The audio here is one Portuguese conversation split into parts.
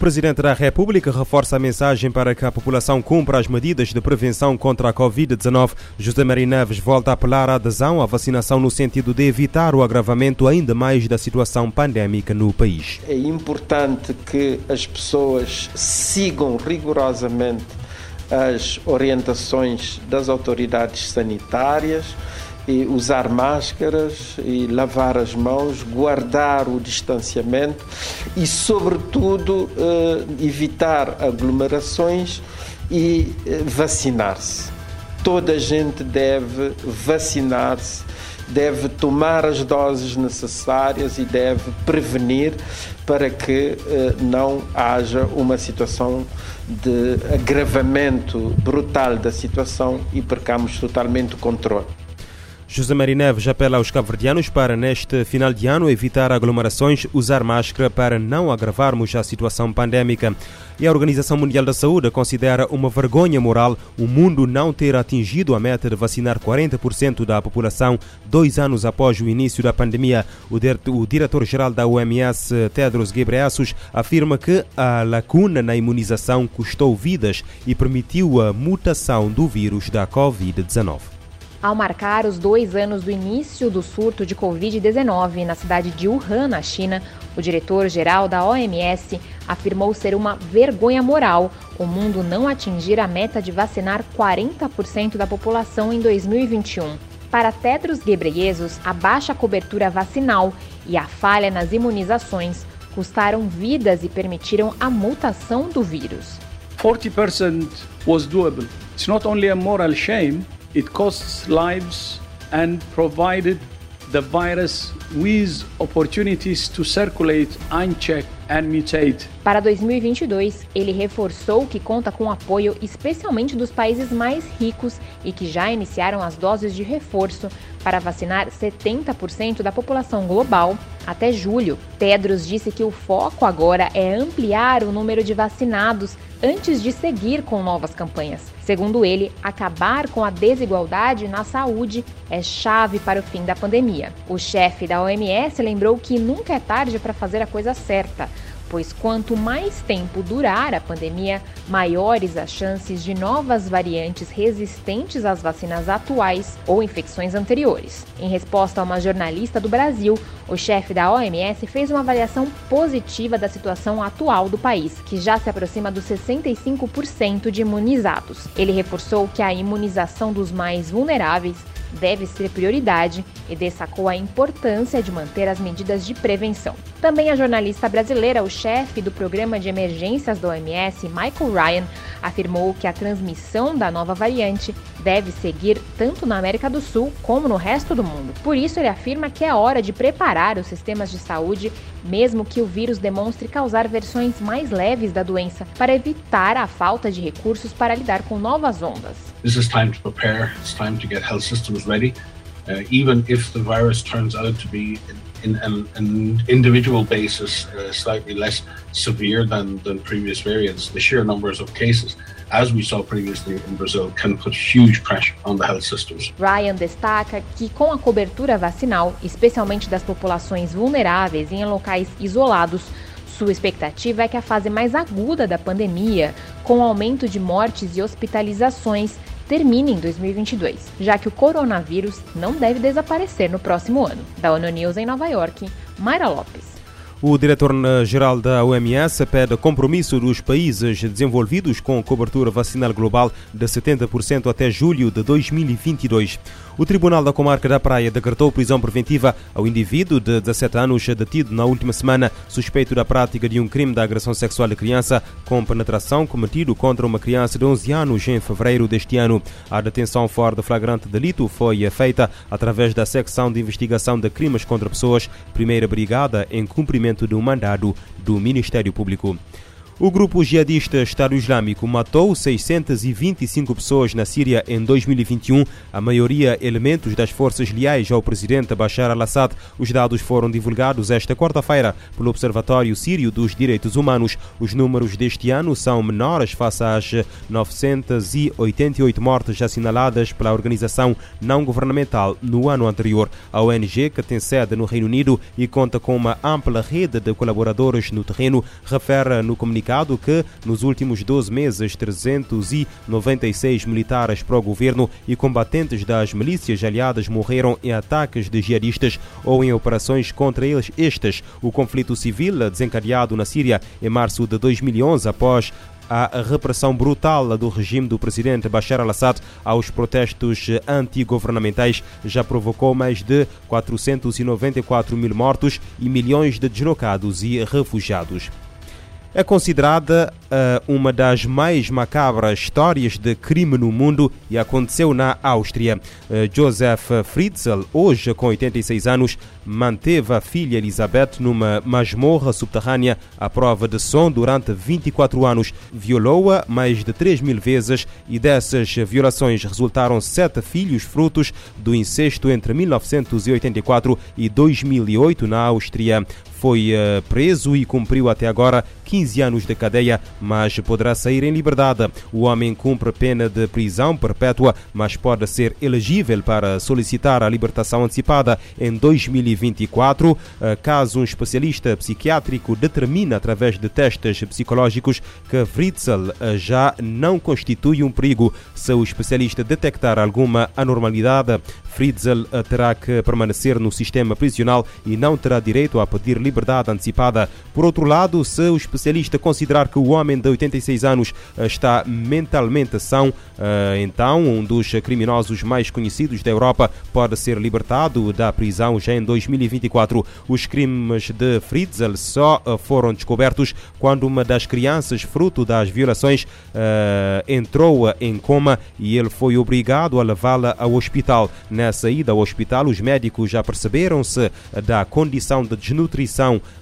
O Presidente da República reforça a mensagem para que a população cumpra as medidas de prevenção contra a Covid-19. José Maria Neves volta a apelar à adesão à vacinação no sentido de evitar o agravamento ainda mais da situação pandémica no país. É importante que as pessoas sigam rigorosamente as orientações das autoridades sanitárias e usar máscaras e lavar as mãos, guardar o distanciamento e, sobretudo, eh, evitar aglomerações e eh, vacinar-se. Toda a gente deve vacinar-se, deve tomar as doses necessárias e deve prevenir para que eh, não haja uma situação de agravamento brutal da situação e percamos totalmente o controle. José Maria Neves apela aos cabo-verdianos para, neste final de ano, evitar aglomerações, usar máscara para não agravarmos a situação pandémica. E a Organização Mundial da Saúde considera uma vergonha moral o mundo não ter atingido a meta de vacinar 40% da população dois anos após o início da pandemia. O diretor-geral da OMS, Tedros Ghebreyesus, afirma que a lacuna na imunização custou vidas e permitiu a mutação do vírus da Covid-19 ao marcar os dois anos do início do surto de Covid-19 na cidade de Wuhan, na China, o diretor-geral da OMS afirmou ser uma vergonha moral o mundo não atingir a meta de vacinar 40% da população em 2021. Para Tedros Ghebreyesus, a baixa cobertura vacinal e a falha nas imunizações custaram vidas e permitiram a mutação do vírus. 40% was doable. It's not only a moral shame, It costs lives and provided the virus with opportunities to circulate unchecked and mutate. Para 2022, ele reforçou que conta com apoio especialmente dos países mais ricos e que já iniciaram as doses de reforço para vacinar 70% da população global até julho. Tedros disse que o foco agora é ampliar o número de vacinados antes de seguir com novas campanhas. Segundo ele, acabar com a desigualdade na saúde é chave para o fim da pandemia. O chefe da OMS lembrou que nunca é tarde para fazer a coisa certa pois quanto mais tempo durar a pandemia, maiores as chances de novas variantes resistentes às vacinas atuais ou infecções anteriores. Em resposta a uma jornalista do Brasil, o chefe da OMS fez uma avaliação positiva da situação atual do país, que já se aproxima dos 65% de imunizados. Ele reforçou que a imunização dos mais vulneráveis deve ser prioridade e destacou a importância de manter as medidas de prevenção. Também a jornalista brasileira, o chefe do programa de emergências da OMS, Michael Ryan, afirmou que a transmissão da nova variante deve seguir tanto na América do Sul como no resto do mundo. Por isso, ele afirma que é hora de preparar os sistemas de saúde, mesmo que o vírus demonstre causar versões mais leves da doença, para evitar a falta de recursos para lidar com novas ondas. This is time to prepare. It's time to get health systems ready. Uh, even if the virus turns out to be in an, an individual basis uh, slightly less severe than, than previous variants, the sheer numbers of cases, as we saw previously in Brazil, can put huge pressure on the health systems. Ryan destaca que com a cobertura vacinal, especialmente das populações vulneráveis em locais isolados, sua expectativa é que a fase mais aguda da pandemia, com aumento de mortes e hospitalizações, termine em 2022, já que o coronavírus não deve desaparecer no próximo ano. Da ONU News em Nova York, Mayra Lopes. O diretor-geral da OMS pede compromisso dos países desenvolvidos com cobertura vacinal global de 70% até julho de 2022. O Tribunal da Comarca da Praia decretou prisão preventiva ao indivíduo de 17 anos detido na última semana, suspeito da prática de um crime de agressão sexual de criança com penetração cometido contra uma criança de 11 anos em fevereiro deste ano. A detenção fora de flagrante delito foi feita através da secção de investigação de crimes contra pessoas, primeira brigada em cumprimento do mandado do Ministério Público. O grupo jihadista Estado Islâmico matou 625 pessoas na Síria em 2021, a maioria elementos das forças leais ao presidente Bashar al-Assad. Os dados foram divulgados esta quarta-feira pelo Observatório Sírio dos Direitos Humanos. Os números deste ano são menores face às 988 mortes assinaladas pela organização não governamental no ano anterior. A ONG, que tem sede no Reino Unido e conta com uma ampla rede de colaboradores no terreno, refere no comunicado que nos últimos 12 meses 396 militares pró-governo e combatentes das milícias aliadas morreram em ataques de jihadistas ou em operações contra eles estes. O conflito civil desencadeado na Síria em março de 2011 após a repressão brutal do regime do presidente Bashar al-Assad aos protestos antigovernamentais já provocou mais de 494 mil mortos e milhões de deslocados e refugiados é considerada uh, uma das mais macabras histórias de crime no mundo e aconteceu na Áustria. Uh, Joseph Fritzl, hoje com 86 anos, manteve a filha Elizabeth numa masmorra subterrânea à prova de som durante 24 anos. Violou-a mais de 3 mil vezes e dessas violações resultaram sete filhos frutos do incesto entre 1984 e 2008 na Áustria foi uh, preso e cumpriu até agora 15 anos de cadeia, mas poderá sair em liberdade. O homem cumpre pena de prisão perpétua, mas pode ser elegível para solicitar a libertação antecipada em 2024, uh, caso um especialista psiquiátrico determine através de testes psicológicos que Fritzl uh, já não constitui um perigo. Se o especialista detectar alguma anormalidade, Fritzl terá que permanecer no sistema prisional e não terá direito a pedir liberdade liberdade antecipada. Por outro lado, se o especialista considerar que o homem de 86 anos eh, está mentalmente são, eh, então um dos criminosos mais conhecidos da Europa pode ser libertado da prisão já em 2024. Os crimes de Fritzl só eh, foram descobertos quando uma das crianças, fruto das violações, entrou em coma e ele foi obrigado a levá-la ao hospital. Nessa ida ao hospital, os médicos já perceberam-se da condição de desnutrição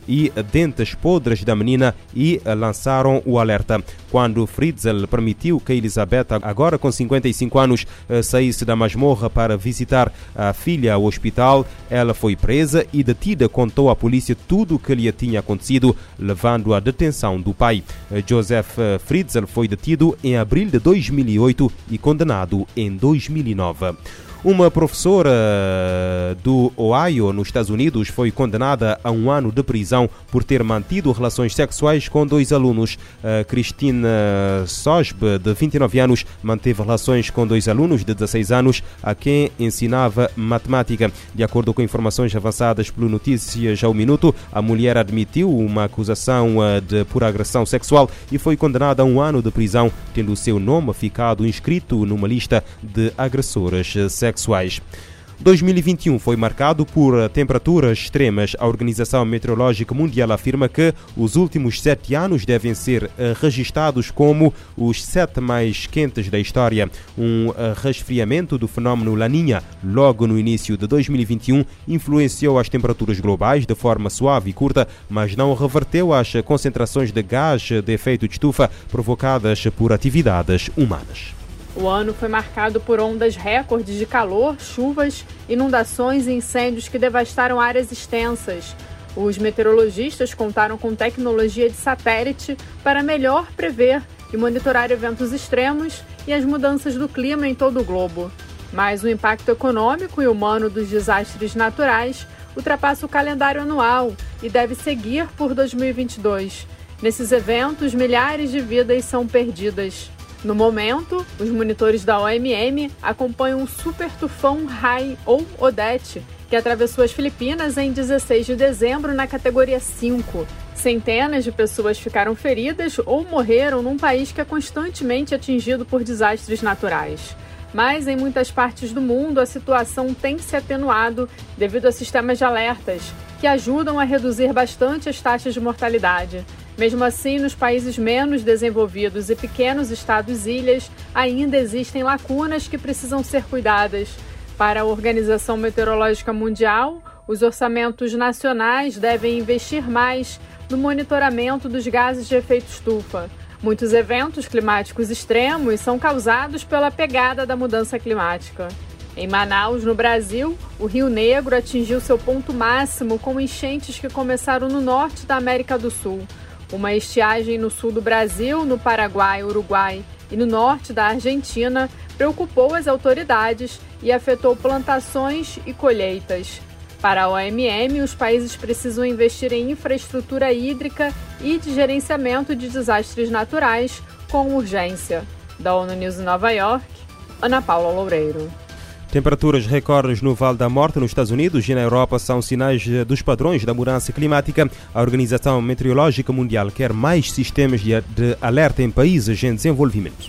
e dentes podres da menina e lançaram o alerta. Quando Fritzl permitiu que Elizabeth, agora com 55 anos, eh, saísse da masmorra para visitar a filha ao hospital, ela foi presa e detida contou à polícia tudo o que lhe tinha acontecido, levando à detenção do pai. Eh, Joseph eh, Fritzl foi detido em abril de 2008 e condenado em 2009. Uma professora do Ohio, nos Estados Unidos, foi condenada a um ano de prisão por ter mantido relações sexuais com dois alunos. Cristina Sosbe, de 29 anos, manteve relações com dois alunos de 16 anos a quem ensinava matemática. De acordo com informações avançadas pelo Notícias ao Minuto, a mulher admitiu uma acusação eh, de por agressão sexual e foi condenada a um ano de prisão, tendo o seu nome ficado inscrito numa lista de agressoras sexuais sexuais. 2021 foi marcado por temperaturas extremas. A Organização Meteorológica Mundial afirma que os últimos sete anos devem ser eh, registados como os sete mais quentes da história. Um eh, resfriamento do fenômeno Laninha, logo no início de 2021, influenciou as temperaturas globais de forma suave e curta, mas não reverteu as concentrações de gás de efeito de estufa provocadas por atividades humanas. O ano foi marcado por ondas recordes de calor, chuvas, inundações e incêndios que devastaram áreas extensas. Os meteorologistas contaram com tecnologia de satélite para melhor prever e monitorar eventos extremos e as mudanças do clima em todo o globo. Mas o impacto econômico e humano dos desastres naturais ultrapassa o calendário anual e deve seguir por 2022. Nesses eventos, milhares de vidas são perdidas. No momento, os monitores da OMM acompanham o super tufão Rai ou Odete, que atravessou as Filipinas em 16 de dezembro na categoria 5. Centenas de pessoas ficaram feridas ou morreram num país que é constantemente atingido por desastres naturais. Mas em muitas partes do mundo a situação tem se atenuado devido a sistemas de alertas, que ajudam a reduzir bastante as taxas de mortalidade. Mesmo assim, nos países menos desenvolvidos e pequenos estados-ilhas, ainda existem lacunas que precisam ser cuidadas. Para a Organização Meteorológica Mundial, Os orçamentos nacionais devem investir mais no monitoramento dos gases de efeito estufa. Muitos eventos climáticos extremos são causados pela pegada da mudança climática. Em Manaus, no Brasil, o Rio Negro atingiu seu ponto máximo com enchentes que começaram no norte da América do Sul. Uma estiagem no sul do Brasil, no Paraguai, Uruguai e no norte da Argentina preocupou as autoridades e afetou plantações e colheitas. Para a OMM, os países precisam investir em infraestrutura hídrica e de gerenciamento de desastres naturais com urgência. Da ONU News em Nova York, Ana Paula Loureiro. Temperaturas recordes no Vale da Morte nos Estados Unidos e na Europa são sinais dos padrões da mudança climática. A Organização Meteorológica Mundial quer mais sistemas de alerta em países em desenvolvimento.